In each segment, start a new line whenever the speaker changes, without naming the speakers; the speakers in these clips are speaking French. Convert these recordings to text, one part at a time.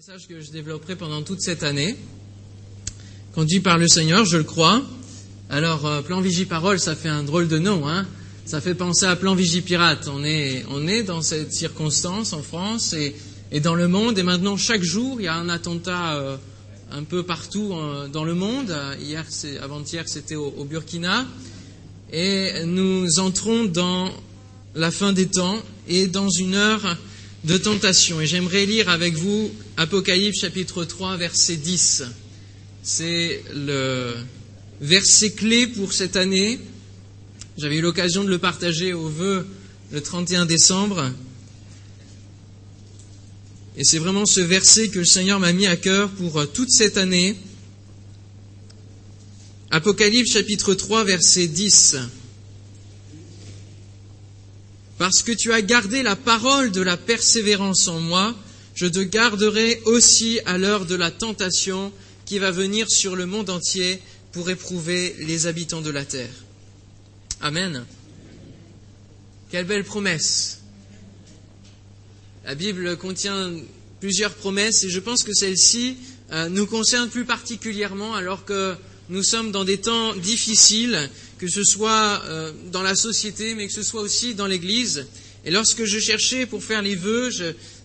message que je développerai pendant toute cette année, conduit par le Seigneur, je le crois. Alors, euh, plan Vigie-Parole, ça fait un drôle de nom, hein Ça fait penser à plan Vigie-Pirate. On est, on est dans cette circonstance en France et, et, dans le monde, et maintenant, chaque jour, il y a un attentat euh, un peu partout euh, dans le monde. Hier, avant-hier, c'était au Burkina. Et nous entrons dans la fin des temps et dans une heure de tentation. Et j'aimerais lire avec vous Apocalypse chapitre 3, verset 10. C'est le verset clé pour cette année. J'avais eu l'occasion de le partager au vœu le 31 décembre. Et c'est vraiment ce verset que le Seigneur m'a mis à cœur pour toute cette année. Apocalypse chapitre 3, verset 10. Parce que tu as gardé la parole de la persévérance en moi, je te garderai aussi à l'heure de la tentation qui va venir sur le monde entier pour éprouver les habitants de la terre. Amen. Quelle belle promesse. La Bible contient plusieurs promesses et je pense que celle-ci euh, nous concerne plus particulièrement alors que nous sommes dans des temps difficiles que ce soit euh, dans la société, mais que ce soit aussi dans l'Église. Et lorsque je cherchais pour faire les vœux,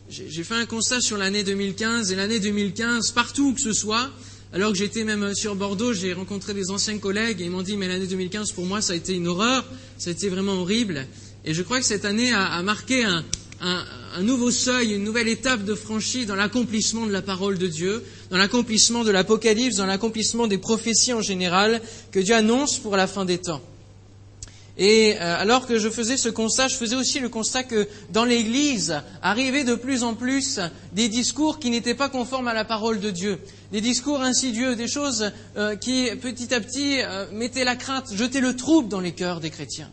j'ai fait un constat sur l'année 2015. Et l'année 2015, partout où que ce soit, alors que j'étais même sur Bordeaux, j'ai rencontré des anciens collègues et ils m'ont dit, mais l'année 2015, pour moi, ça a été une horreur, ça a été vraiment horrible. Et je crois que cette année a, marqué un, un, un, nouveau seuil, une nouvelle étape de franchie dans l'accomplissement de la parole de Dieu, dans l'accomplissement de l'Apocalypse, dans l'accomplissement des prophéties en général que Dieu annonce pour la fin des temps. Et euh, alors que je faisais ce constat, je faisais aussi le constat que dans l'Église arrivaient de plus en plus des discours qui n'étaient pas conformes à la parole de Dieu, des discours insidieux, des choses euh, qui petit à petit euh, mettaient la crainte, jetaient le trouble dans les cœurs des chrétiens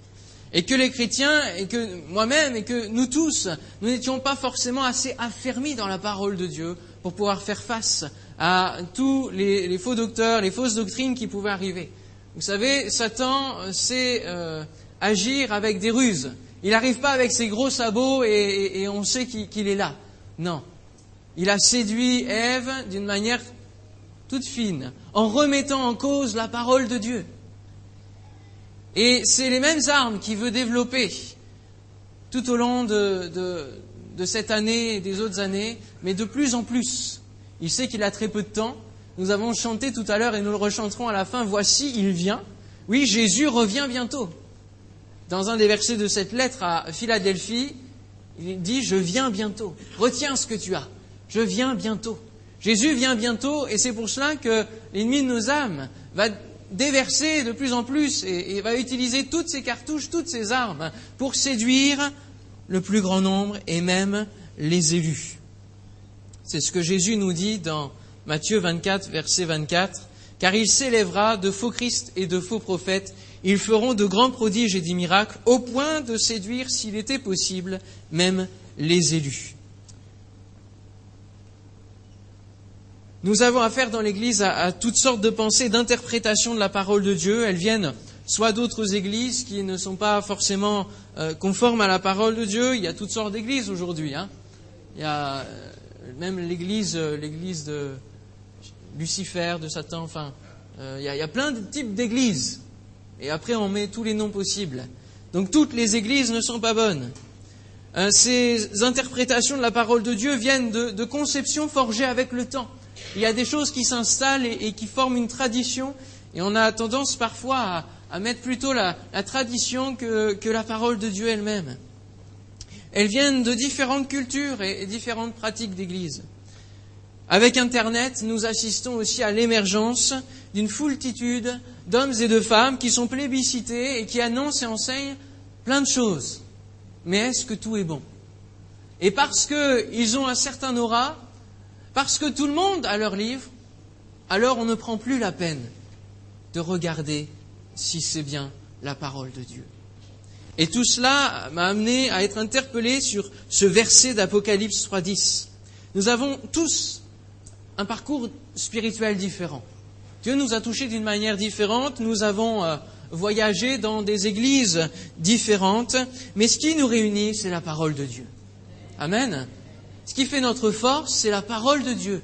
et que les chrétiens, et que moi-même, et que nous tous, nous n'étions pas forcément assez affermis dans la parole de Dieu pour pouvoir faire face à tous les, faux docteurs, les fausses doctrines qui pouvaient arriver. Vous savez, Satan sait euh, agir avec des ruses. Il n'arrive pas avec ses gros sabots et, on sait qu'il qu est là. Non. Il a séduit Ève d'une manière toute fine, en remettant en cause la parole de Dieu. Et c'est les mêmes armes qu'il veut développer tout au long de, de, cette année et des autres années, mais de plus en plus. Il sait qu'il a très peu de temps. Nous avons chanté tout à l'heure et nous le rechanterons à la fin. Voici, il vient. Oui, Jésus revient bientôt. Dans un des versets de cette lettre à Philadelphie, il dit Je viens bientôt. Retiens ce que tu as. Je viens bientôt. Jésus vient bientôt et c'est pour cela que l'ennemi de nos âmes va déverser de plus en plus et, va utiliser toutes ses cartouches, toutes ses armes pour séduire le plus grand nombre et même les élus. C'est ce que Jésus nous dit dans Matthieu 24, verset 24. Car il s'élèvera de faux Christ et de faux prophètes. Ils feront de grands prodiges et des miracles au point de séduire, s'il était possible, même les élus. Nous avons affaire dans l'Église à, toutes sortes de pensées, d'interprétations de la parole de Dieu. Elles viennent soit d'autres églises qui ne sont pas forcément euh, conformes à la parole de Dieu. Il y a toutes sortes d'églises aujourd'hui. Hein. Il y a euh, même l'Église, euh, l'Église de Lucifer, de Satan. Enfin, euh, il y, a, plein de types d'églises. Et après, on met tous les noms possibles. Donc toutes les églises ne sont pas bonnes. Euh, ces interprétations de la parole de Dieu viennent de, conceptions forgées avec le temps il y a des choses qui s'installent et, qui forment une tradition, et on a tendance parfois à, mettre plutôt la, tradition que, que, la parole de Dieu elle-même. Elles viennent de différentes cultures et, différentes pratiques d'Église. Avec Internet, nous assistons aussi à l'émergence d'une foultitude d'hommes et de femmes qui sont plébiscités et qui annoncent et enseignent plein de choses. Mais est-ce que tout est bon? Et parce qu'ils ont un certain aura, parce que tout le monde a leur livre, alors on ne prend plus la peine de regarder si c'est bien la parole de Dieu. Et tout cela m'a amené à être interpellé sur ce verset d'Apocalypse 3.10. Nous avons tous un parcours spirituel différent. Dieu nous a touchés d'une manière différente, nous avons euh, voyagé dans des églises différentes, mais ce qui nous réunit, c'est la parole de Dieu. Amen. Ce qui fait notre force, c'est la parole de Dieu.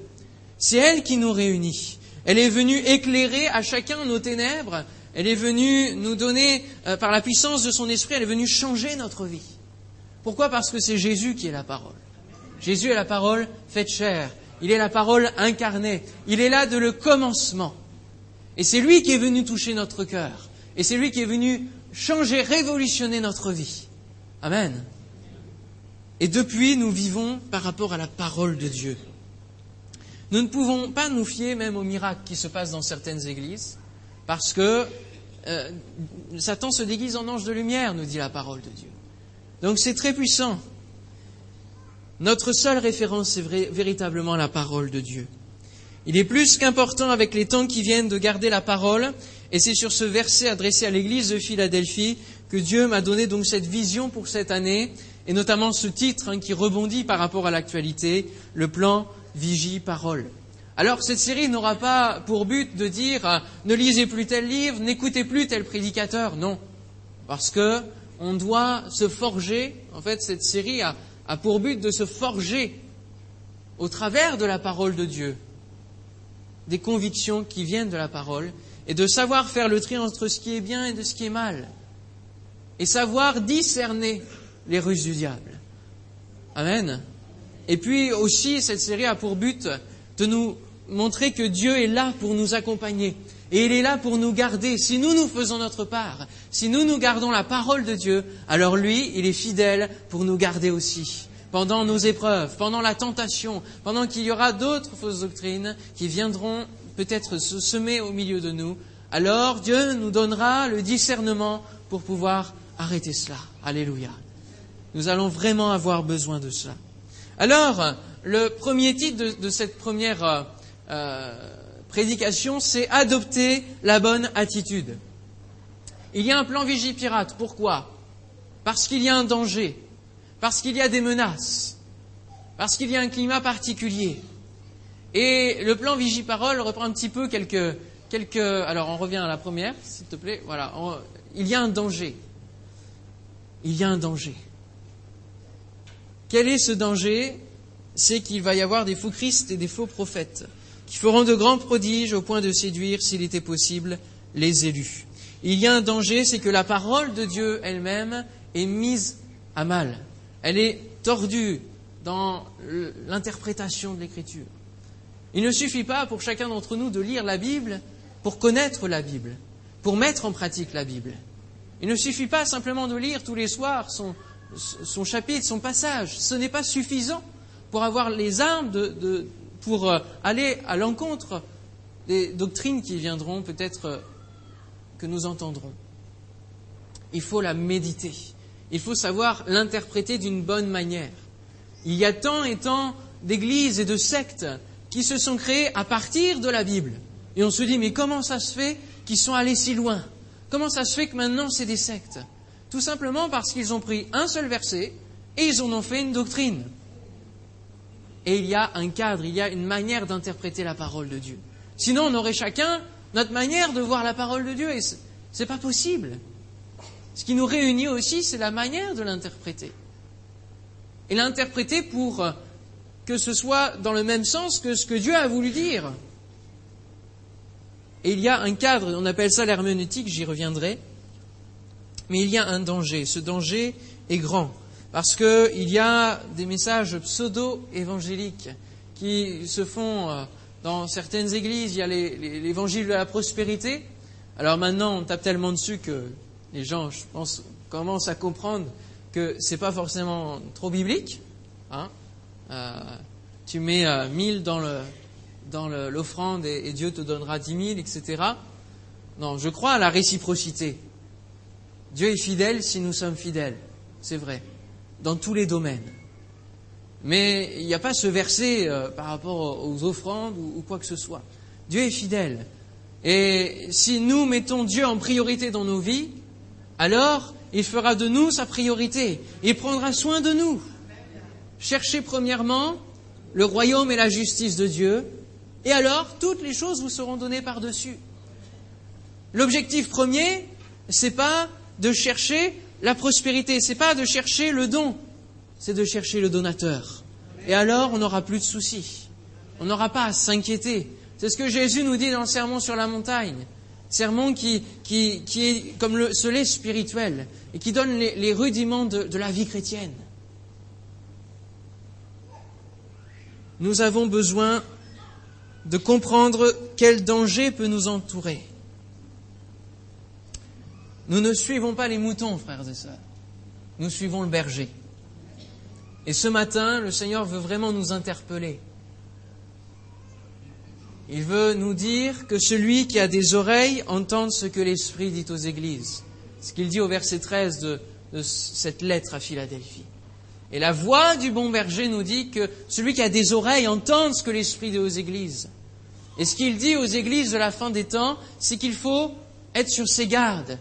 C'est elle qui nous réunit. Elle est venue éclairer à chacun nos ténèbres. Elle est venue nous donner, euh, par la puissance de son esprit, elle est venue changer notre vie. Pourquoi? Parce que c'est Jésus qui est la parole. Jésus est la parole faite chair. Il est la parole incarnée. Il est là de le commencement. Et c'est lui qui est venu toucher notre cœur. Et c'est lui qui est venu changer, révolutionner notre vie. Amen. Et depuis, nous vivons par rapport à la parole de Dieu. Nous ne pouvons pas nous fier même aux miracles qui se passent dans certaines églises, parce que euh, Satan se déguise en ange de lumière, nous dit la parole de Dieu. Donc c'est très puissant. Notre seule référence, c'est véritablement la parole de Dieu. Il est plus qu'important avec les temps qui viennent de garder la parole, et c'est sur ce verset adressé à l'église de Philadelphie que Dieu m'a donné cette vision pour cette année, et notamment ce titre hein, qui rebondit par rapport à l'actualité, le plan Vigie Parole. Alors cette série n'aura pas pour but de dire euh, ne lisez plus tel livre, n'écoutez plus tel prédicateur, non, parce que on doit se forger. En fait, cette série a, a pour but de se forger au travers de la parole de Dieu des convictions qui viennent de la parole et de savoir faire le tri entre ce qui est bien et de ce qui est mal et savoir discerner les ruses du diable. Amen. Et puis aussi, cette série a pour but de nous montrer que Dieu est là pour nous accompagner. Et il est là pour nous garder. Si nous, nous faisons notre part, si nous, nous gardons la parole de Dieu, alors lui, il est fidèle pour nous garder aussi. Pendant nos épreuves, pendant la tentation, pendant qu'il y aura d'autres fausses doctrines qui viendront peut-être se semer au milieu de nous, alors Dieu nous donnera le discernement pour pouvoir arrêter cela. Alléluia. Nous allons vraiment avoir besoin de cela. Alors, le premier titre de, cette première euh, prédication, c'est adopter la bonne attitude. Il y a un plan Vigipirate. Pourquoi? Parce qu'il y a un danger, parce qu'il y a des menaces, parce qu'il y a un climat particulier. Et le plan Vigiparole reprend un petit peu quelques, quelques. Alors, on revient à la première, s'il te plaît. Voilà. il y a un danger. Il y a un danger. Quel est ce danger? C'est qu'il va y avoir des faux Christ et des faux prophètes qui feront de grands prodiges au point de séduire, s'il était possible, les élus. Il y a un danger, c'est que la parole de Dieu elle-même est mise à mal. Elle est tordue dans l'interprétation de l'Écriture. Il ne suffit pas pour chacun d'entre nous de lire la Bible pour connaître la Bible, pour mettre en pratique la Bible. Il ne suffit pas simplement de lire tous les soirs son, chapitre, son passage. Ce n'est pas suffisant pour avoir les armes de, pour euh, aller à l'encontre des doctrines qui viendront peut-être euh, que nous entendrons. Il faut la méditer. Il faut savoir l'interpréter d'une bonne manière. Il y a tant et tant d'églises et de sectes qui se sont créées à partir de la Bible. Et on se dit, mais comment ça se fait qu'ils sont allés si loin? Comment ça se fait que maintenant c'est des sectes? Tout simplement parce qu'ils ont pris un seul verset et ils en ont fait une doctrine. Et il y a un cadre, il y a une manière d'interpréter la parole de Dieu. Sinon, on aurait chacun notre manière de voir la parole de Dieu et ce n'est pas possible. Ce qui nous réunit aussi, c'est la manière de l'interpréter. Et l'interpréter pour que ce soit dans le même sens que ce que Dieu a voulu dire. Et il y a un cadre, on appelle ça l'herméneutique, j'y reviendrai, mais il y a un danger. Ce danger est grand parce qu'il y a des messages pseudo-évangéliques qui se font euh, dans certaines églises. Il y a l'évangile de la prospérité. Alors maintenant, on tape tellement dessus que les gens, je pense, commencent à comprendre que ce n'est pas forcément trop biblique. Hein. Euh, tu mets euh, mille dans dans l'offrande et, et, Dieu te donnera dix mille, etc. Non, je crois à la réciprocité. Dieu est fidèle si nous sommes fidèles, c'est vrai, dans tous les domaines. Mais il n'y a pas ce verset euh, par rapport aux offrandes ou, quoi que ce soit. Dieu est fidèle. Et si nous mettons Dieu en priorité dans nos vies, alors il fera de nous sa priorité. Il prendra soin de nous. Cherchez premièrement le royaume et la justice de Dieu, et alors toutes les choses vous seront données par-dessus. L'objectif premier, c'est pas de chercher la prospérité, c'est pas de chercher le don, c'est de chercher le donateur. et alors on n'aura plus de soucis. On n'aura pas à s'inquiéter. C'est ce que Jésus nous dit dans le sermon sur la montagne. Sermon qui, qui, qui est comme le, lait spirituel et qui donne les, rudiments de la vie chrétienne. Nous avons besoin de comprendre quel danger peut nous entourer. Nous ne suivons pas les moutons, frères et sœurs. Nous suivons le berger. Et ce matin, le Seigneur veut vraiment nous interpeller. Il veut nous dire que celui qui a des oreilles entende ce que l'Esprit dit aux églises. Ce qu'il dit au verset 13 de, de cette lettre à Philadelphie. Et la voix du bon berger nous dit que celui qui a des oreilles entende ce que l'Esprit dit aux églises. Et ce qu'il dit aux églises de la fin des temps, c'est qu'il faut être sur ses gardes,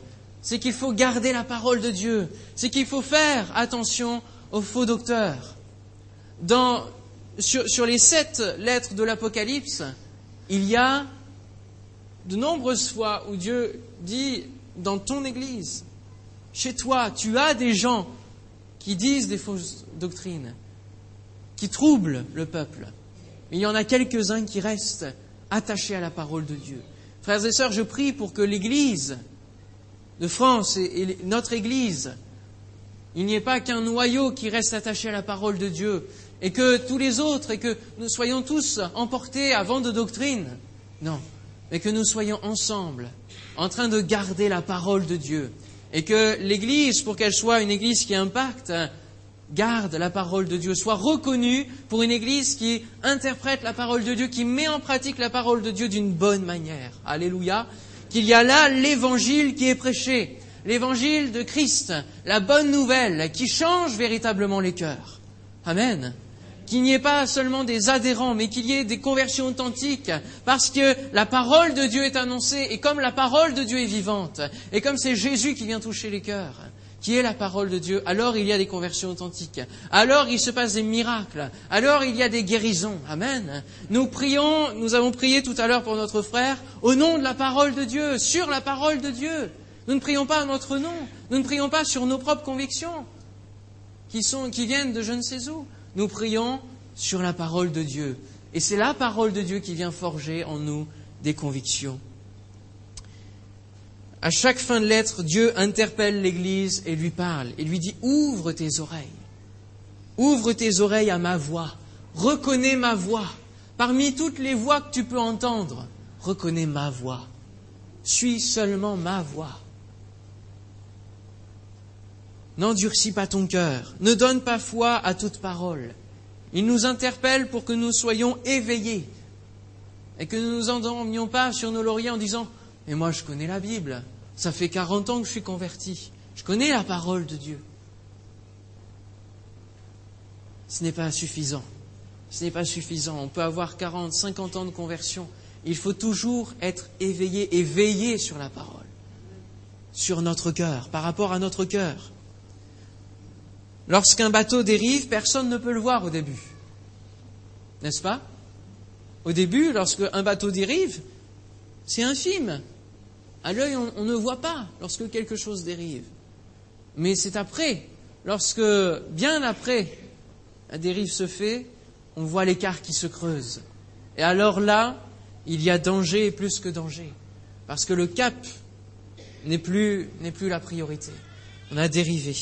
c'est qu'il faut garder la parole de Dieu, c'est qu'il faut faire attention aux faux docteurs. Dans, sur, sur les sept lettres de l'Apocalypse, il y a de nombreuses fois où Dieu dit dans ton Église, chez toi, tu as des gens qui disent des fausses doctrines, qui troublent le peuple. Mais il y en a quelques-uns qui restent attachés à la parole de Dieu. Frères et sœurs, je prie pour que l'Église de France et, notre Église, il n'y ait pas qu'un noyau qui reste attaché à la parole de Dieu, et que tous les autres, et que nous soyons tous emportés à vent de doctrine. Non, mais que nous soyons ensemble, en train de garder la parole de Dieu, et que l'Église, pour qu'elle soit une Église qui impacte, garde la parole de Dieu, soit reconnue pour une Église qui interprète la parole de Dieu, qui met en pratique la parole de Dieu d'une bonne manière. Alléluia. Qu'il y a là l'Évangile qui est prêché, l'Évangile de Christ, la bonne nouvelle qui change véritablement les cœurs. Amen qu'il n'y ait pas seulement des adhérents, mais qu'il y ait des conversions authentiques, parce que la parole de Dieu est annoncée, et comme la parole de Dieu est vivante, et comme c'est Jésus qui vient toucher les cœurs, qui est la parole de Dieu, alors il y a des conversions authentiques, alors il se passe des miracles, alors il y a des guérisons. Amen. Nous prions, nous avons prié tout à l'heure pour notre frère, au nom de la parole de Dieu, sur la parole de Dieu. Nous ne prions pas à notre nom, nous ne prions pas sur nos propres convictions, qui, sont, qui viennent de je ne sais où nous prions sur la parole de Dieu. Et c'est la parole de Dieu qui vient forger en nous des convictions. À chaque fin de lettre, Dieu interpelle l'Église et lui parle et lui dit Ouvre tes oreilles. Ouvre tes oreilles à ma voix. Reconnais ma voix. Parmi toutes les voix que tu peux entendre, reconnais ma voix. Suis seulement ma voix. N'endurcis pas ton cœur, ne donne pas foi à toute parole. Il nous interpelle pour que nous soyons éveillés et que nous ne nous endormions pas sur nos lauriers en disant Mais moi je connais la Bible, ça fait 40 ans que je suis converti, je connais la parole de Dieu. Ce n'est pas suffisant. Ce n'est pas suffisant. On peut avoir 40, 50 ans de conversion. Il faut toujours être éveillé et veiller sur la parole, sur notre cœur, par rapport à notre cœur. Lorsqu'un bateau dérive, personne ne peut le voir au début. N'est-ce pas? Au début, lorsqu'un bateau dérive, c'est infime. À l'œil, on, ne voit pas lorsque quelque chose dérive. Mais c'est après, lorsque, bien après, la dérive se fait, on voit l'écart qui se creuse. Et alors là, il y a danger plus que danger. Parce que le cap n'est plus, n'est plus la priorité. On a dérivé.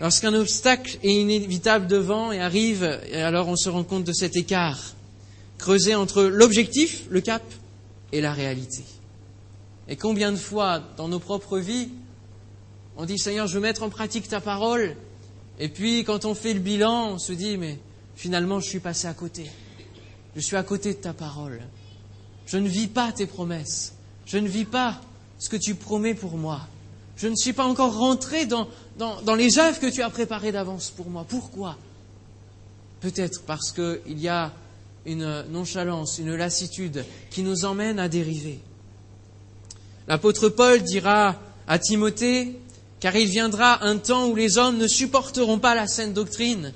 Lorsqu'un obstacle est inévitable devant et arrive, alors on se rend compte de cet écart creusé entre l'objectif, le cap, et la réalité. Et combien de fois dans nos propres vies, on dit Seigneur, je veux mettre en pratique ta parole, et puis quand on fait le bilan, on se dit mais finalement je suis passé à côté. Je suis à côté de ta parole. Je ne vis pas tes promesses. Je ne vis pas ce que tu promets pour moi. Je ne suis pas encore rentré dans, dans, les œuvres que tu as préparées d'avance pour moi. Pourquoi? Peut-être parce qu'il y a une nonchalance, une lassitude qui nous emmène à dériver. L'apôtre Paul dira à Timothée, car il viendra un temps où les hommes ne supporteront pas la saine doctrine,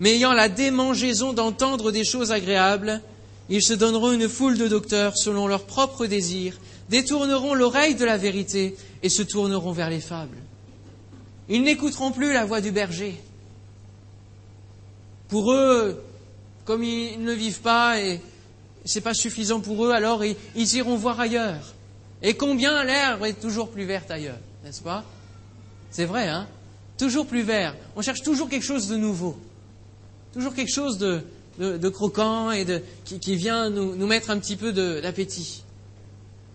mais ayant la démangeaison d'entendre des choses agréables, ils se donneront une foule de docteurs selon leurs propres désirs, détourneront l'oreille de la vérité et se tourneront vers les fables. Ils n'écouteront plus la voix du berger. Pour eux, comme ils ne vivent pas et c'est pas suffisant pour eux, alors ils, ils iront voir ailleurs. Et combien l'herbe est toujours plus verte ailleurs, n'est-ce pas? C'est vrai, hein? Toujours plus vert. On cherche toujours quelque chose de nouveau. Toujours quelque chose de, croquant et de, qui, vient nous, nous, mettre un petit peu d'appétit.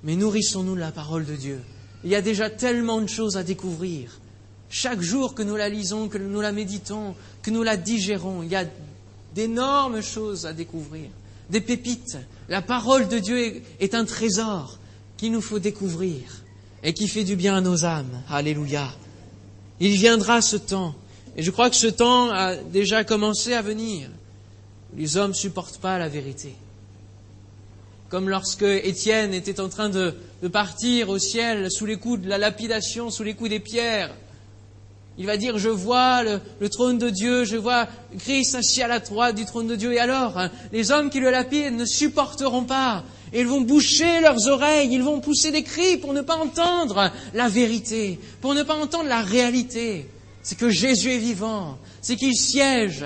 Mais nourrissons-nous de la parole de Dieu. Il y a déjà tellement de choses à découvrir. Chaque jour que nous la lisons, que nous la méditons, que nous la digérons, il y a d'énormes choses à découvrir, des pépites. La parole de Dieu est un trésor qu'il nous faut découvrir et qui fait du bien à nos âmes. Alléluia. Il viendra ce temps. Et je crois que ce temps a déjà commencé à venir. Les hommes ne supportent pas la vérité. Comme lorsque Étienne était en train de, partir au ciel sous les coups de la lapidation, sous les coups des pierres. Il va dire, je vois le, trône de Dieu, je vois Christ assis à la droite du trône de Dieu. Et alors, hein, les hommes qui le lapident ne supporteront pas. Ils vont boucher leurs oreilles, ils vont pousser des cris pour ne pas entendre la vérité, pour ne pas entendre la réalité. C'est que Jésus est vivant, c'est qu'il siège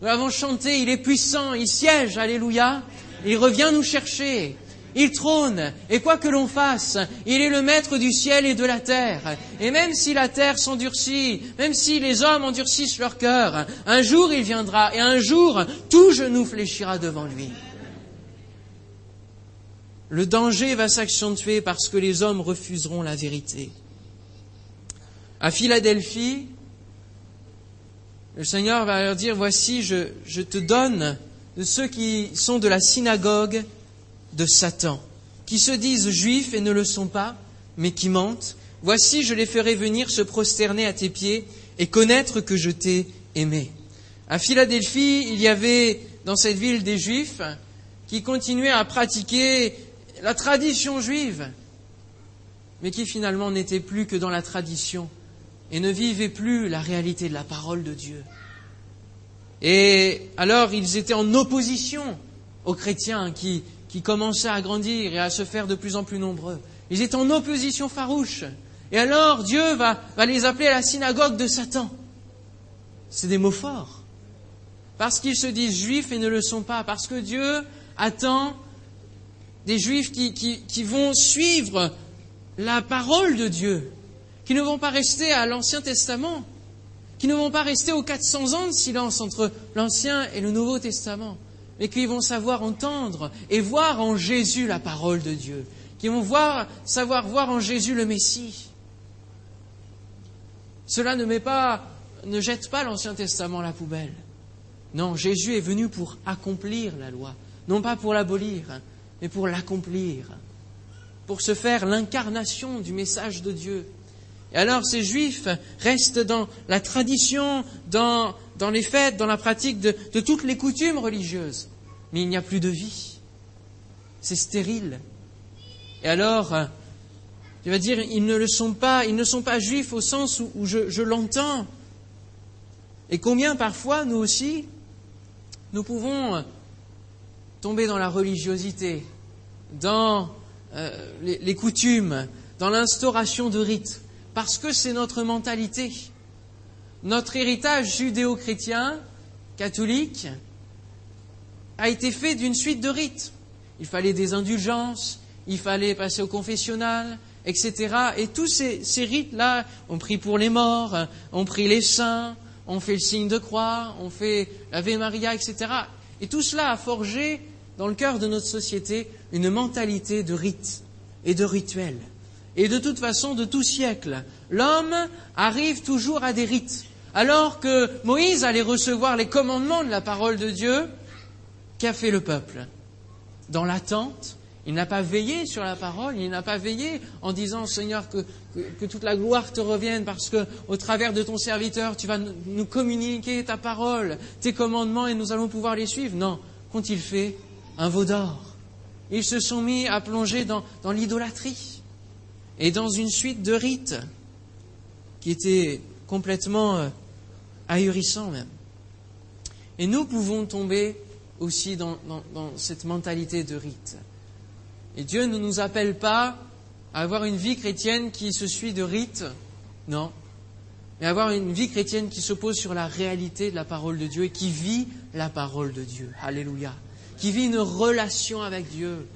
nous l'avons chanté, il est puissant, il siège, alléluia. Il revient nous chercher. Il trône, et quoi que l'on fasse, il est le maître du ciel et de la terre. Et même si la terre s'endurcit, même si les hommes endurcissent leur cœur, un jour il viendra, et un jour tout genou fléchira devant lui. Le danger va s'accentuer parce que les hommes refuseront la vérité. À Philadelphie, le Seigneur va leur dire, voici, je, te donne de ceux qui sont de la synagogue de Satan, qui se disent juifs et ne le sont pas, mais qui mentent. Voici, je les ferai venir se prosterner à tes pieds et connaître que je t'ai aimé. À Philadelphie, il y avait dans cette ville des juifs qui continuaient à pratiquer la tradition juive, mais qui finalement n'étaient plus que dans la tradition et ne vivaient plus la réalité de la parole de Dieu. Et alors ils étaient en opposition aux chrétiens qui, qui commençaient à grandir et à se faire de plus en plus nombreux. Ils étaient en opposition farouche. Et alors Dieu va, va les appeler à la synagogue de Satan. C'est des mots forts. Parce qu'ils se disent juifs et ne le sont pas. Parce que Dieu attend des juifs qui, vont suivre la parole de Dieu qui ne vont pas rester à l'Ancien Testament, qui ne vont pas rester aux 400 ans de silence entre l'Ancien et le Nouveau Testament, mais qui vont savoir entendre et voir en Jésus la parole de Dieu, qui vont voir, savoir voir en Jésus le Messie. Cela ne met pas, ne jette pas l'Ancien Testament à la poubelle. Non, Jésus est venu pour accomplir la loi, non pas pour l'abolir, mais pour l'accomplir, pour se faire l'incarnation du message de Dieu. Et alors ces juifs restent dans la tradition, dans, les fêtes, dans la pratique de, toutes les coutumes religieuses. Mais il n'y a plus de vie. C'est stérile. Et alors, tu vas dire, ils ne le sont pas, ils ne sont pas juifs au sens où, je, l'entends. Et combien parfois, nous aussi, nous pouvons tomber dans la religiosité, dans euh, les coutumes, dans l'instauration de rites parce que c'est notre mentalité. Notre héritage judéo-chrétien, catholique, a été fait d'une suite de rites. Il fallait des indulgences, il fallait passer au confessionnal, etc. Et tous ces, rites-là, on prie pour les morts, on prie les saints, on fait le signe de croix, on fait l'Ave Maria, etc. Et tout cela a forgé dans le cœur de notre société une mentalité de rites et de rituels. Et de toute façon, de tout siècle, l'homme arrive toujours à des rites. Alors que Moïse allait recevoir les commandements de la parole de Dieu, qu'a fait le peuple? Dans l'attente, il n'a pas veillé sur la parole, il n'a pas veillé en disant Seigneur que, toute la gloire te revienne parce que au travers de ton serviteur tu vas nous communiquer ta parole, tes commandements et nous allons pouvoir les suivre. Non, qu'ont-ils fait Un veau d'or. Ils se sont mis à plonger dans l'idolâtrie et dans une suite de rites qui étaient complètement euh, ahurissants même. Et nous pouvons tomber aussi dans, cette mentalité de rite. Et Dieu ne nous appelle pas à avoir une vie chrétienne qui se suit de rites, non. mais avoir une vie chrétienne qui se pose sur la réalité de la parole de Dieu et qui vit la parole de Dieu. Alléluia. Qui vit une relation avec Dieu.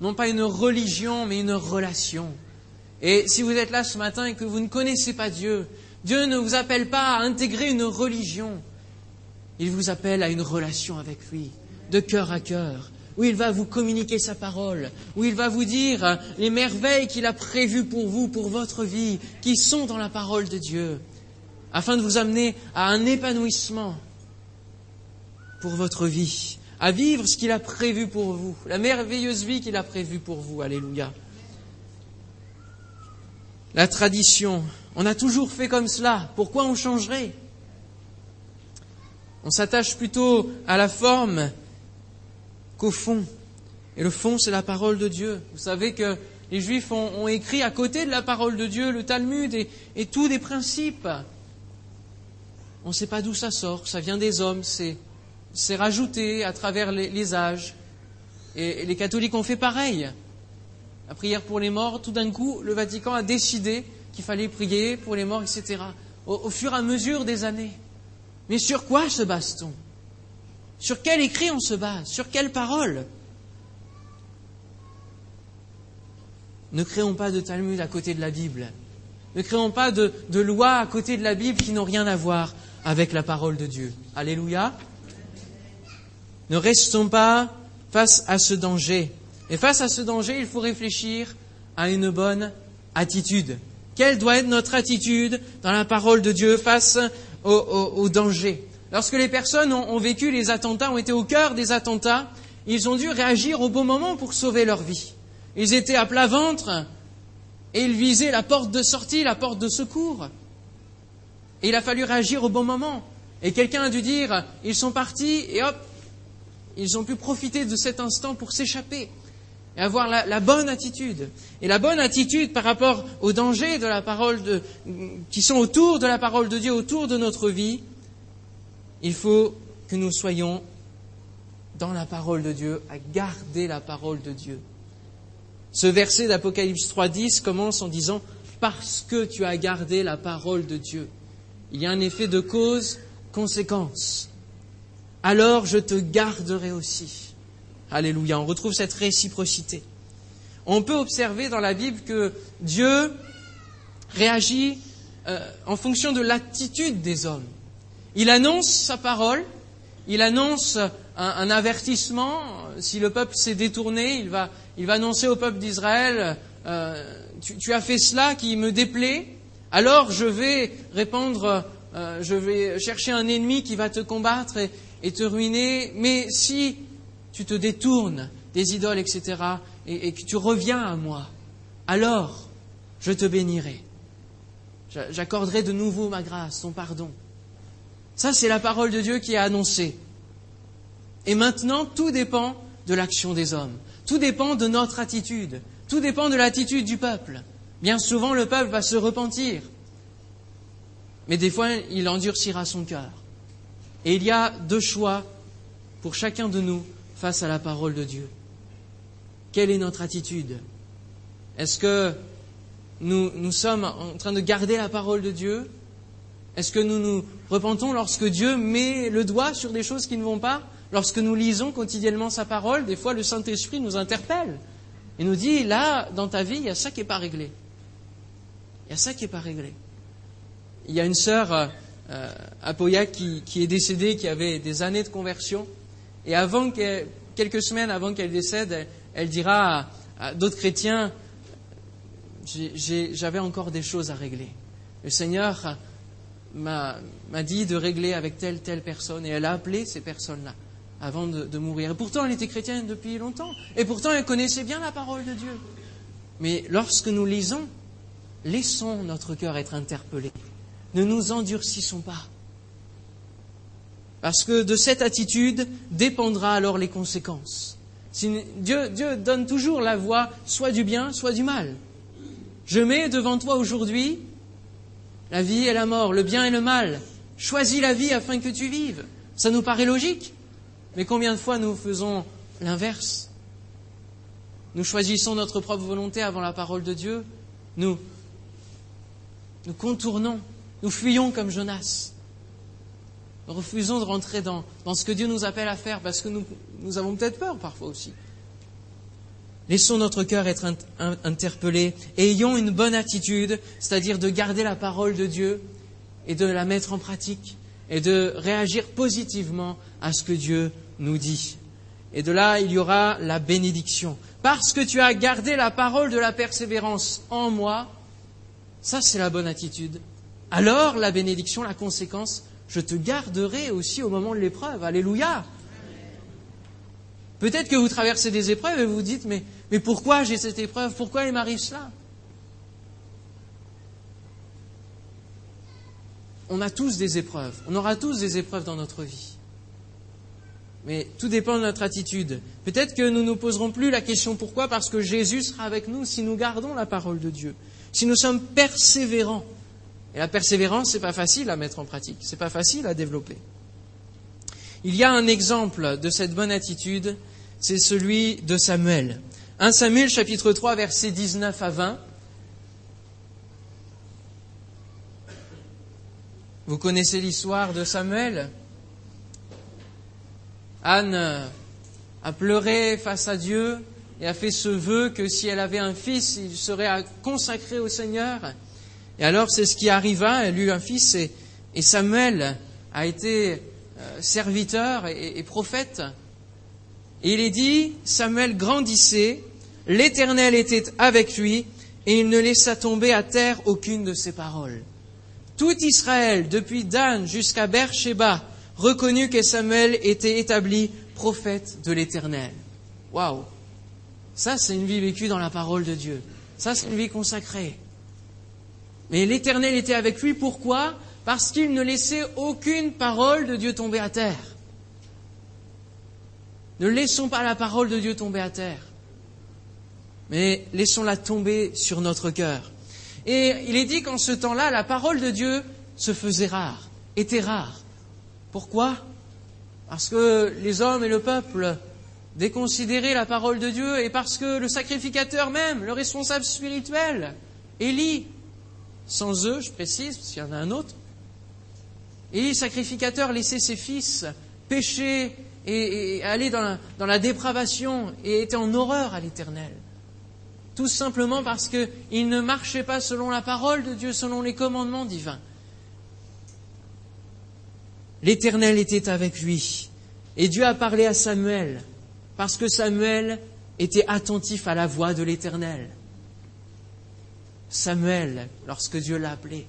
Non pas une religion, mais une relation. Et si vous êtes là ce matin et que vous ne connaissez pas Dieu, Dieu ne vous appelle pas à intégrer une religion. Il vous appelle à une relation avec lui, de cœur à cœur, où il va vous communiquer sa parole, où il va vous dire les merveilles qu'il a prévues pour vous, pour votre vie, qui sont dans la parole de Dieu, afin de vous amener à un épanouissement pour votre vie, à vivre ce qu'il a prévu pour vous, la merveilleuse vie qu'il a prévue pour vous. Alléluia. La tradition, on a toujours fait comme cela, pourquoi on changerait? On s'attache plutôt à la forme qu'au fond. Et le fond, c'est la parole de Dieu. Vous savez que les Juifs ont, écrit à côté de la parole de Dieu le Talmud et, tous des principes. On ne sait pas d'où ça sort, ça vient des hommes, c'est, rajouté à travers les, âges. Et, les catholiques ont fait pareil. La prière pour les morts, tout d'un coup, le Vatican a décidé qu'il fallait prier pour les morts, etc. au fur et à mesure des années. Mais sur quoi se base-t-on sur quel écrit on se base Sur quelle parole Ne créons pas de Talmud à côté de la Bible. Ne créons pas de, lois à côté de la Bible qui n'ont rien à voir avec la parole de Dieu. Alléluia. Ne restons pas face à ce danger. Et face à ce danger, il faut réfléchir à une bonne attitude. Quelle doit être notre attitude dans la parole de Dieu face au danger Lorsque les personnes ont, vécu les attentats, ont été au cœur des attentats, ils ont dû réagir au bon moment pour sauver leur vie. Ils étaient à plat ventre et ils visaient la porte de sortie, la porte de secours. Et il a fallu réagir au bon moment. Et quelqu'un a dû dire, ils sont partis et hop, ils ont pu profiter de cet instant pour s'échapper et avoir la, bonne attitude. Et la bonne attitude par rapport aux dangers de la parole qui sont autour de la parole de Dieu, autour de notre vie, il faut que nous soyons dans la parole de Dieu, à garder la parole de Dieu. Ce verset d'Apocalypse 3.10 commence en disant Parce que tu as gardé la parole de Dieu. Il y a un effet de cause-conséquence. Alors je te garderai aussi. Alléluia. On retrouve cette réciprocité. On peut observer dans la Bible que Dieu réagit euh, en fonction de l'attitude des hommes. Il annonce sa parole, il annonce un, avertissement. Si le peuple s'est détourné, il va, il va annoncer au peuple d'Israël, euh, tu, as fait cela qui me déplaît, alors je vais répandre, euh, je vais chercher un ennemi qui va te combattre et, te ruiner. Mais si tu te détournes des idoles, etc., et, et que tu reviens à moi, alors je te bénirai. J'accorderai de nouveau ma grâce, ton pardon. Ça, c'est la parole de Dieu qui est annoncée. Et maintenant, tout dépend de l'action des hommes. Tout dépend de notre attitude. Tout dépend de l'attitude du peuple. Bien souvent, le peuple va se repentir. Mais des fois, il endurcira son cœur. Et il y a deux choix pour chacun de nous face à la parole de Dieu. Quelle est notre attitude? Est-ce que nous, sommes en train de garder la parole de Dieu? Est-ce que nous nous repentons lorsque Dieu met le doigt sur des choses qui ne vont pas Lorsque nous lisons quotidiennement sa parole, des fois le Saint-Esprit nous interpelle et nous dit, là, dans ta vie, il y a ça qui n'est pas réglé. Il y a ça qui n'est pas réglé. Il y a une sœur euh, à Pauillac qui, est décédée, qui avait des années de conversion, et avant quelques semaines avant qu'elle décède, elle, dira à d'autres chrétiens, j'avais encore des choses à régler. Le Seigneur m'a dit de régler avec telle, telle personne. Et elle a appelé ces personnes-là avant de, mourir. Et pourtant, elle était chrétienne depuis longtemps. Et pourtant, elle connaissait bien la parole de Dieu. Mais lorsque nous lisons, laissons notre cœur être interpellé. Ne nous endurcissons pas. Parce que de cette attitude dépendra alors les conséquences. Dieu, Dieu donne toujours la voie soit du bien, soit du mal. Je mets devant toi aujourd'hui la vie et la mort, le bien et le mal. Choisis la vie afin que tu vives. Ça nous paraît logique. Mais combien de fois nous faisons l'inverse? Nous choisissons notre propre volonté avant la parole de Dieu. Nous, nous contournons Nous fuyons comme Jonas. Nous refusons de rentrer dans, ce que Dieu nous appelle à faire parce que nous, nous avons peut-être peur parfois aussi. Laissons notre cœur être interpellé et ayons une bonne attitude, c'est-à-dire de garder la parole de Dieu et de la mettre en pratique et de réagir positivement à ce que Dieu nous dit. Et de là, il y aura la bénédiction. Parce que tu as gardé la parole de la persévérance en moi, ça c'est la bonne attitude. Alors la bénédiction, la conséquence, je te garderai aussi au moment de l'épreuve. Alléluia. Peut-être que vous traversez des épreuves et vous dites, mais, mais pourquoi j'ai cette épreuve? Pourquoi il m'arrive cela? On a tous des épreuves. On aura tous des épreuves dans notre vie. Mais tout dépend de notre attitude. Peut-être que nous ne nous poserons plus la question pourquoi? Parce que Jésus sera avec nous si nous gardons la parole de Dieu, si nous sommes persévérants. Et la persévérance, n'est pas facile à mettre en pratique, c'est pas facile à développer. Il y a un exemple de cette bonne attitude, c'est celui de Samuel. 1 Samuel chapitre 3 versets 19 à 20. Vous connaissez l'histoire de Samuel? Anne a pleuré face à Dieu et a fait ce vœu que si elle avait un fils, il serait consacré au Seigneur. Et alors c'est ce qui arriva, elle eut un fils et, Samuel a été serviteur et, et prophète. Et il est dit, Samuel grandissait, l'Éternel était avec lui, et il ne laissa tomber à terre aucune de ses paroles. Tout Israël, depuis Dan jusqu'à Beersheba, reconnut que Samuel était établi prophète de l'Éternel. Waouh Ça, c'est une vie vécue dans la parole de Dieu. Ça, c'est une vie consacrée. Mais l'Éternel était avec lui. Pourquoi? Parce qu'il ne laissait aucune parole de Dieu tomber à terre. Ne laissons pas la parole de Dieu tomber à terre, mais laissons-la tomber sur notre cœur. Et il est dit qu'en ce temps-là, la parole de Dieu se faisait rare, était rare. Pourquoi? Parce que les hommes et le peuple déconsidéraient la parole de Dieu et parce que le sacrificateur même, le responsable spirituel, Élie, sans eux, je précise, parce qu'il y en a un autre. Et sacrificateur, laissait ses fils pécher et, aller dans la, dépravation et était en horreur à l'éternel. Tout simplement parce qu'il ne marchait pas selon la parole de Dieu, selon les commandements divins. L'éternel était avec lui. Et Dieu a parlé à Samuel, parce que Samuel était attentif à la voix de l'éternel. Samuel, lorsque Dieu l'a appelé,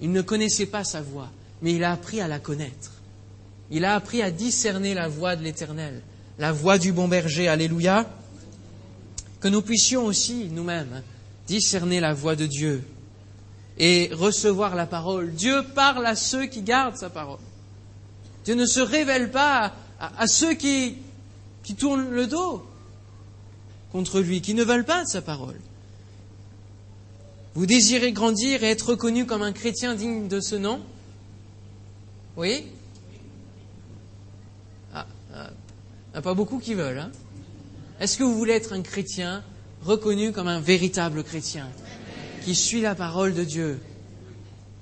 il ne connaissait pas sa voix, mais il a appris à la connaître. Il a appris à discerner la voix de l'Éternel, la voix du bon berger. Alléluia. Que nous puissions aussi, nous-mêmes, discerner la voix de Dieu et recevoir la parole. Dieu parle à ceux qui gardent sa parole. Dieu ne se révèle pas à, ceux qui, qui tournent le dos contre lui, qui ne veulent pas de sa parole. Vous désirez grandir et être reconnu comme un chrétien digne de ce nom? Oui ah, ah, Il n'y a pas beaucoup qui veulent. Hein Est-ce que vous voulez être un chrétien reconnu comme un véritable chrétien qui suit la parole de Dieu?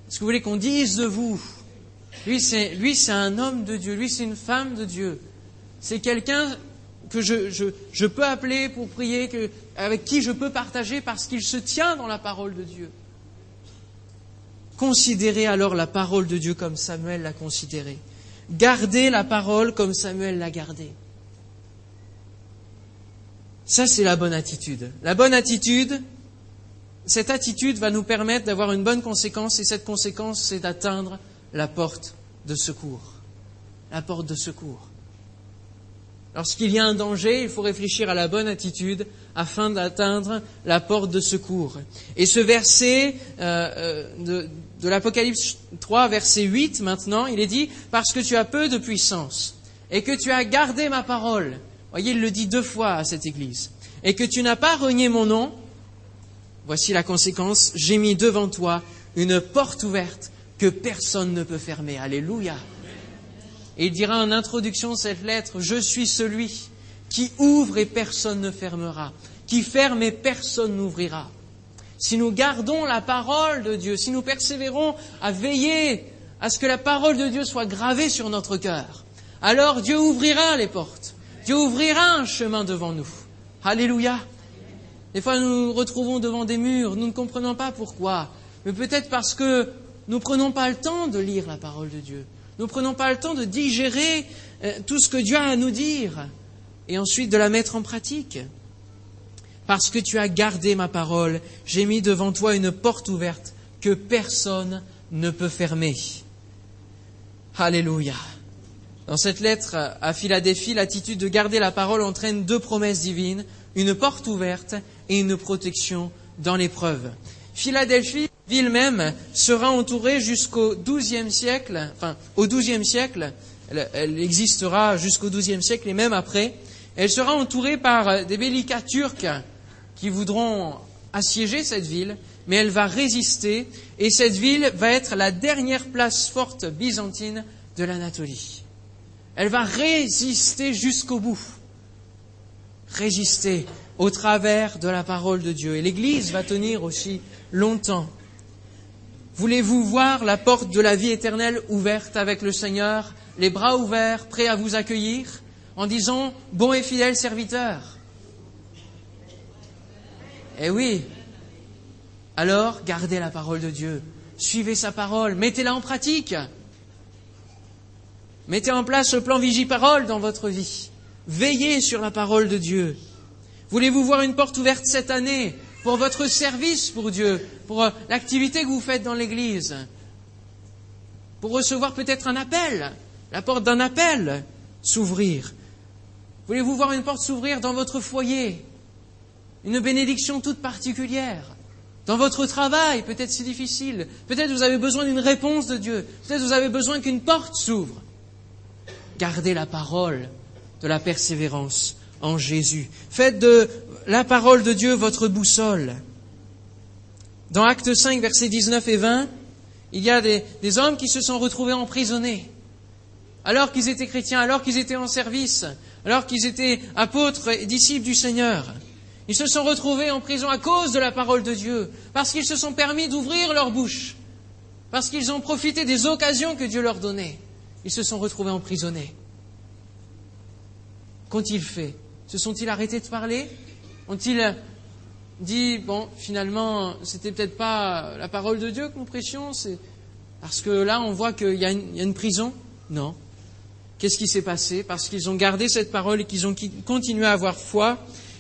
Est-ce que vous voulez qu'on dise de vous? Lui, c'est, un homme de Dieu. Lui, c'est une femme de Dieu. C'est quelqu'un que je, je, je, peux appeler pour prier, avec qui je peux partager parce qu'il se tient dans la parole de Dieu. Considérez alors la parole de Dieu comme Samuel l'a considérée. Gardez la parole comme Samuel l'a gardée. Ça, c'est la bonne attitude. La bonne attitude, cette attitude va nous permettre d'avoir une bonne conséquence et cette conséquence, c'est d'atteindre la porte de secours. La porte de secours. Lorsqu'il y a un danger, il faut réfléchir à la bonne attitude afin d'atteindre la porte de secours. Et ce verset euh, euh, de, l'Apocalypse 3, verset 8 maintenant, il est dit, parce que tu as peu de puissance et que tu as gardé ma parole. Voyez, il le dit deux fois à cette église. Et que tu n'as pas renié mon nom, voici la conséquence, j'ai mis devant toi une porte ouverte que personne ne peut fermer. Alléluia. Il dira en introduction de cette lettre, je suis celui qui ouvre et personne ne fermera, qui ferme et personne n'ouvrira. si nous gardons la parole de Dieu, si nous persévérons à veiller à ce que la parole de Dieu soit gravée sur notre cœur, alors Dieu ouvrira les portes. Dieu ouvrira un chemin devant nous. Alléluia. Des fois, nous nous retrouvons devant des murs, nous ne comprenons pas pourquoi, mais peut-être parce que nous ne prenons pas le temps de lire la parole de Dieu. Nous ne prenons pas le temps de digérer euh, tout ce que Dieu a à nous dire et ensuite de la mettre en pratique. Parce que tu as gardé ma parole, j'ai mis devant toi une porte ouverte que personne ne peut fermer. Alléluia. Dans cette lettre à Philadelphie, l'attitude de garder la parole entraîne deux promesses divines, une porte ouverte et une protection dans l'épreuve. Philadelphie, ville même, sera entourée jusqu'au XIIe siècle, enfin au XIIe siècle, elle, existera jusqu'au XIIe siècle et même après, elle sera entourée par des bellicats turcs qui voudront assiéger cette ville, mais elle va résister et cette ville va être la dernière place forte byzantine de l'Anatolie. Elle va résister jusqu'au bout. Résister au travers de la parole de Dieu. Et l'Église va tenir aussi longtemps. Voulez-vous voir la porte de la vie éternelle ouverte avec le Seigneur, les bras ouverts, prêts à vous accueillir, en disant Bon et fidèle serviteur? Eh oui Alors, gardez la parole de Dieu, suivez sa parole, mettez-la en pratique. Mettez en place le plan Vigie-Parole dans votre vie. Veillez sur la parole de Dieu. Voulez-vous voir une porte ouverte cette année pour votre service pour Dieu, pour euh, l'activité que vous faites dans l'Église, pour recevoir peut-être un appel, la porte d'un appel s'ouvrir. Voulez-vous voir une porte s'ouvrir dans votre foyer, une bénédiction toute particulière? Dans votre travail, peut-être c'est difficile, peut-être vous avez besoin d'une réponse de Dieu, peut-être vous avez besoin qu'une porte s'ouvre. Gardez la parole de la persévérance en Jésus. Faites de la parole de Dieu votre boussole. Dans Acte 5, versets 19 et 20, il y a des, des hommes qui se sont retrouvés emprisonnés, alors qu'ils étaient chrétiens, alors qu'ils étaient en service, alors qu'ils étaient apôtres et disciples du Seigneur. Ils se sont retrouvés en prison à cause de la parole de Dieu, parce qu'ils se sont permis d'ouvrir leur bouche, parce qu'ils ont profité des occasions que Dieu leur donnait ils se sont retrouvés emprisonnés. Qu'ont-ils fait Se sont-ils arrêtés de parler? Ont-ils dit, bon, finalement, c'était peut-être pas la parole de Dieu que nous prêchions, parce que là, on voit qu'il y, a une prison? Non. Qu'est-ce qui s'est passé? Parce qu'ils ont gardé cette parole et qu'ils ont continué à avoir foi.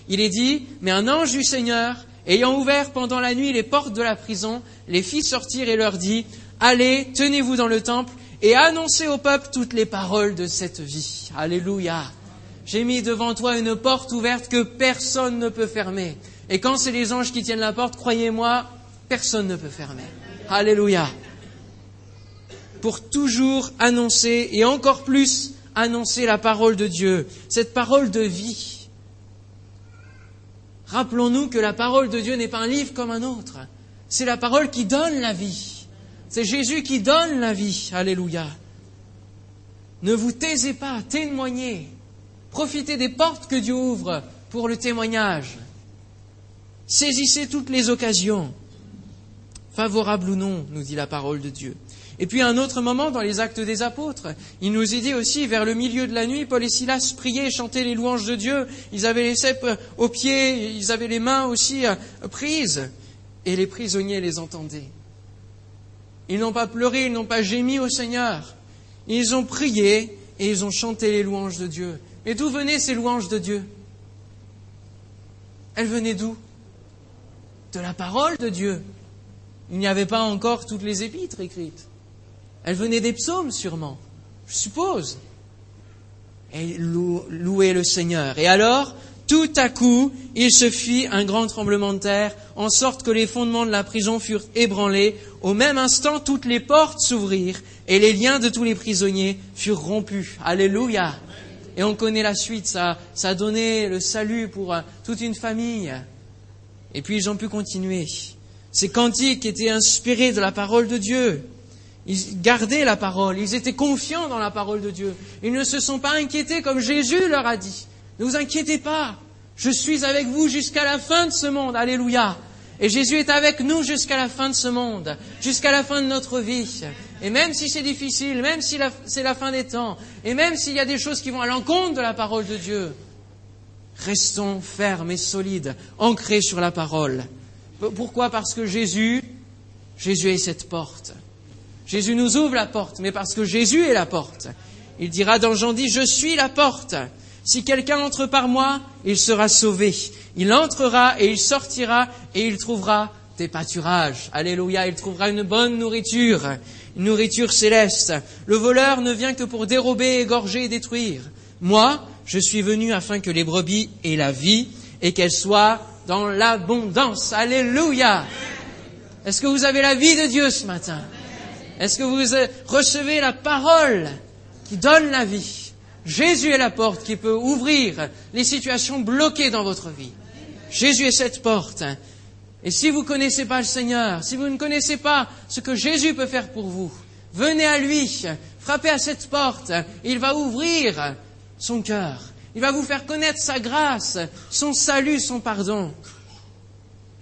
Il est dit, mais un ange du Seigneur, ayant ouvert pendant la nuit les portes de la prison, les fit sortir et leur dit, allez, tenez-vous dans le temple, et annoncer au peuple toutes les paroles de cette vie. Alléluia. J'ai mis devant toi une porte ouverte que personne ne peut fermer. Et quand c'est les anges qui tiennent la porte, croyez-moi, personne ne peut fermer. Alléluia. Pour toujours annoncer et encore plus annoncer la parole de Dieu, cette parole de vie. Rappelons-nous que la parole de Dieu n'est pas un livre comme un autre. C'est la parole qui donne la vie. C'est Jésus qui donne la vie. Alléluia. Ne vous taisez pas, témoignez. Profitez des portes que Dieu ouvre pour le témoignage. Saisissez toutes les occasions, favorables ou non, nous dit la parole de Dieu. Et puis à un autre moment, dans les actes des apôtres, il nous est dit aussi, vers le milieu de la nuit, Paul et Silas priaient et chantaient les louanges de Dieu. Ils avaient les cèpes aux pieds, ils avaient les mains aussi euh, prises, et les prisonniers les entendaient. Ils n'ont pas pleuré, ils n'ont pas gémi au Seigneur. Ils ont prié et ils ont chanté les louanges de Dieu. Et d'où venaient ces louanges de Dieu? Elles venaient d'où? De la parole de Dieu. Il n'y avait pas encore toutes les épîtres écrites. Elles venaient des psaumes sûrement, je suppose. Et louer le Seigneur. Et alors, tout à coup, il se fit un grand tremblement de terre, en sorte que les fondements de la prison furent ébranlés. Au même instant, toutes les portes s'ouvrirent et les liens de tous les prisonniers furent rompus. Alléluia. Et on connaît la suite, ça, a donné le salut pour euh, toute une famille. Et puis ils ont pu continuer. Ces cantiques étaient inspirés de la parole de Dieu. Ils gardaient la parole, ils étaient confiants dans la parole de Dieu. Ils ne se sont pas inquiétés comme Jésus leur a dit. Ne vous inquiétez pas, je suis avec vous jusqu'à la fin de ce monde. Alléluia. Et Jésus est avec nous jusqu'à la fin de ce monde, jusqu'à la fin de notre vie. Et même si c'est difficile, même si c'est la fin des temps, et même s'il y a des choses qui vont à l'encontre de la parole de Dieu, restons fermes et solides, ancrés sur la parole. Pourquoi? Parce que Jésus, Jésus est cette porte. Jésus nous ouvre la porte, mais parce que Jésus est la porte. Il dira dans Jean 10, je suis la porte. Si quelqu'un entre par moi, il sera sauvé. Il entrera et il sortira et il trouvera des pâturages. Alléluia, il trouvera une bonne nourriture, une nourriture céleste. Le voleur ne vient que pour dérober, égorger et détruire. Moi, je suis venu afin que les brebis aient la vie et qu'elles soient dans l'abondance. Alléluia. Est-ce que vous avez la vie de Dieu ce matin? Est-ce que vous recevez la parole qui donne la vie? Jésus est la porte qui peut ouvrir les situations bloquées dans votre vie. Jésus est cette porte. Et si vous ne connaissez pas le Seigneur, si vous ne connaissez pas ce que Jésus peut faire pour vous, venez à lui, frappez à cette porte, il va ouvrir son cœur, il va vous faire connaître sa grâce, son salut, son pardon.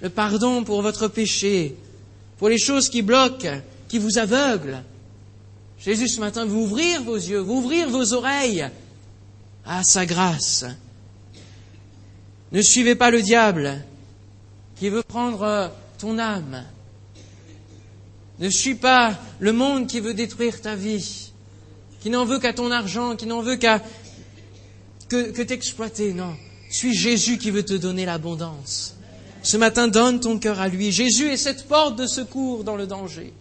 Le pardon pour votre péché, pour les choses qui bloquent, qui vous aveuglent. Jésus ce matin veut ouvrir vos yeux, vous ouvrir vos oreilles à sa grâce. Ne suivez pas le diable qui veut prendre ton âme. Ne suis pas le monde qui veut détruire ta vie, qui n'en veut qu'à ton argent, qui n'en veut qu'à que, que t'exploiter. Non, suis Jésus qui veut te donner l'abondance. Ce matin, donne ton cœur à lui. Jésus est cette porte de secours dans le danger.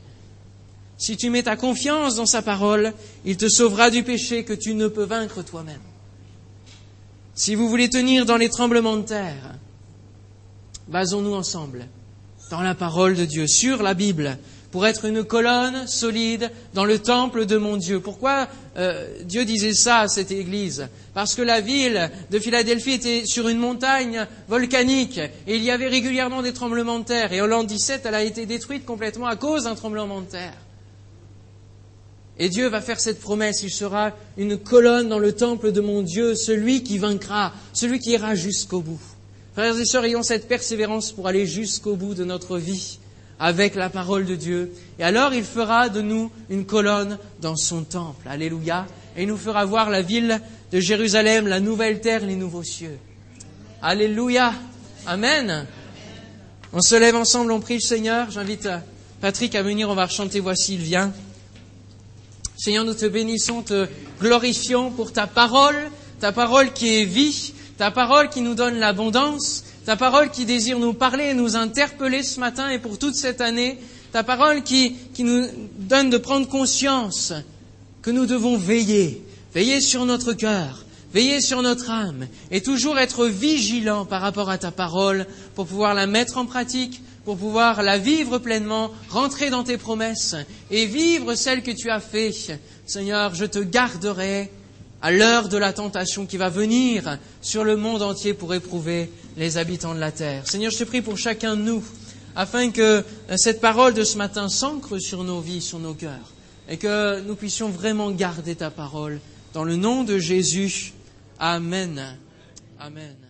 Si tu mets ta confiance dans sa parole, il te sauvera du péché que tu ne peux vaincre toi-même. Si vous voulez tenir dans les tremblements de terre, basons-nous ensemble dans la parole de Dieu, sur la Bible, pour être une colonne solide dans le temple de mon Dieu. Pourquoi euh, Dieu disait ça à cette église? Parce que la ville de Philadelphie était sur une montagne volcanique et il y avait régulièrement des tremblements de terre. Et en l'an 17, elle a été détruite complètement à cause d'un tremblement de terre. Et Dieu va faire cette promesse, il sera une colonne dans le temple de mon Dieu, celui qui vaincra, celui qui ira jusqu'au bout. Frères et sœurs, ayons cette persévérance pour aller jusqu'au bout de notre vie avec la parole de Dieu. Et alors il fera de nous une colonne dans son temple. Alléluia. Et il nous fera voir la ville de Jérusalem, la nouvelle terre, les nouveaux cieux. Alléluia. Amen. On se lève ensemble, on prie le Seigneur. J'invite Patrick à venir, on va chanter Voici il vient. Seigneur, nous te bénissons, te glorifions pour ta parole, ta parole qui est vie, ta parole qui nous donne l'abondance, ta parole qui désire nous parler et nous interpeller ce matin et pour toute cette année, ta parole qui, qui nous donne de prendre conscience que nous devons veiller, veiller sur notre cœur, veiller sur notre âme et toujours être vigilant par rapport à ta parole pour pouvoir la mettre en pratique, pour pouvoir la vivre pleinement, rentrer dans tes promesses et vivre celle que tu as fait. Seigneur, je te garderai à l'heure de la tentation qui va venir sur le monde entier pour éprouver les habitants de la terre. Seigneur, je te prie pour chacun de nous, afin que cette parole de ce matin s'ancre sur nos vies, sur nos cœurs, et que nous puissions vraiment garder ta parole. Dans le nom de Jésus, Amen. Amen.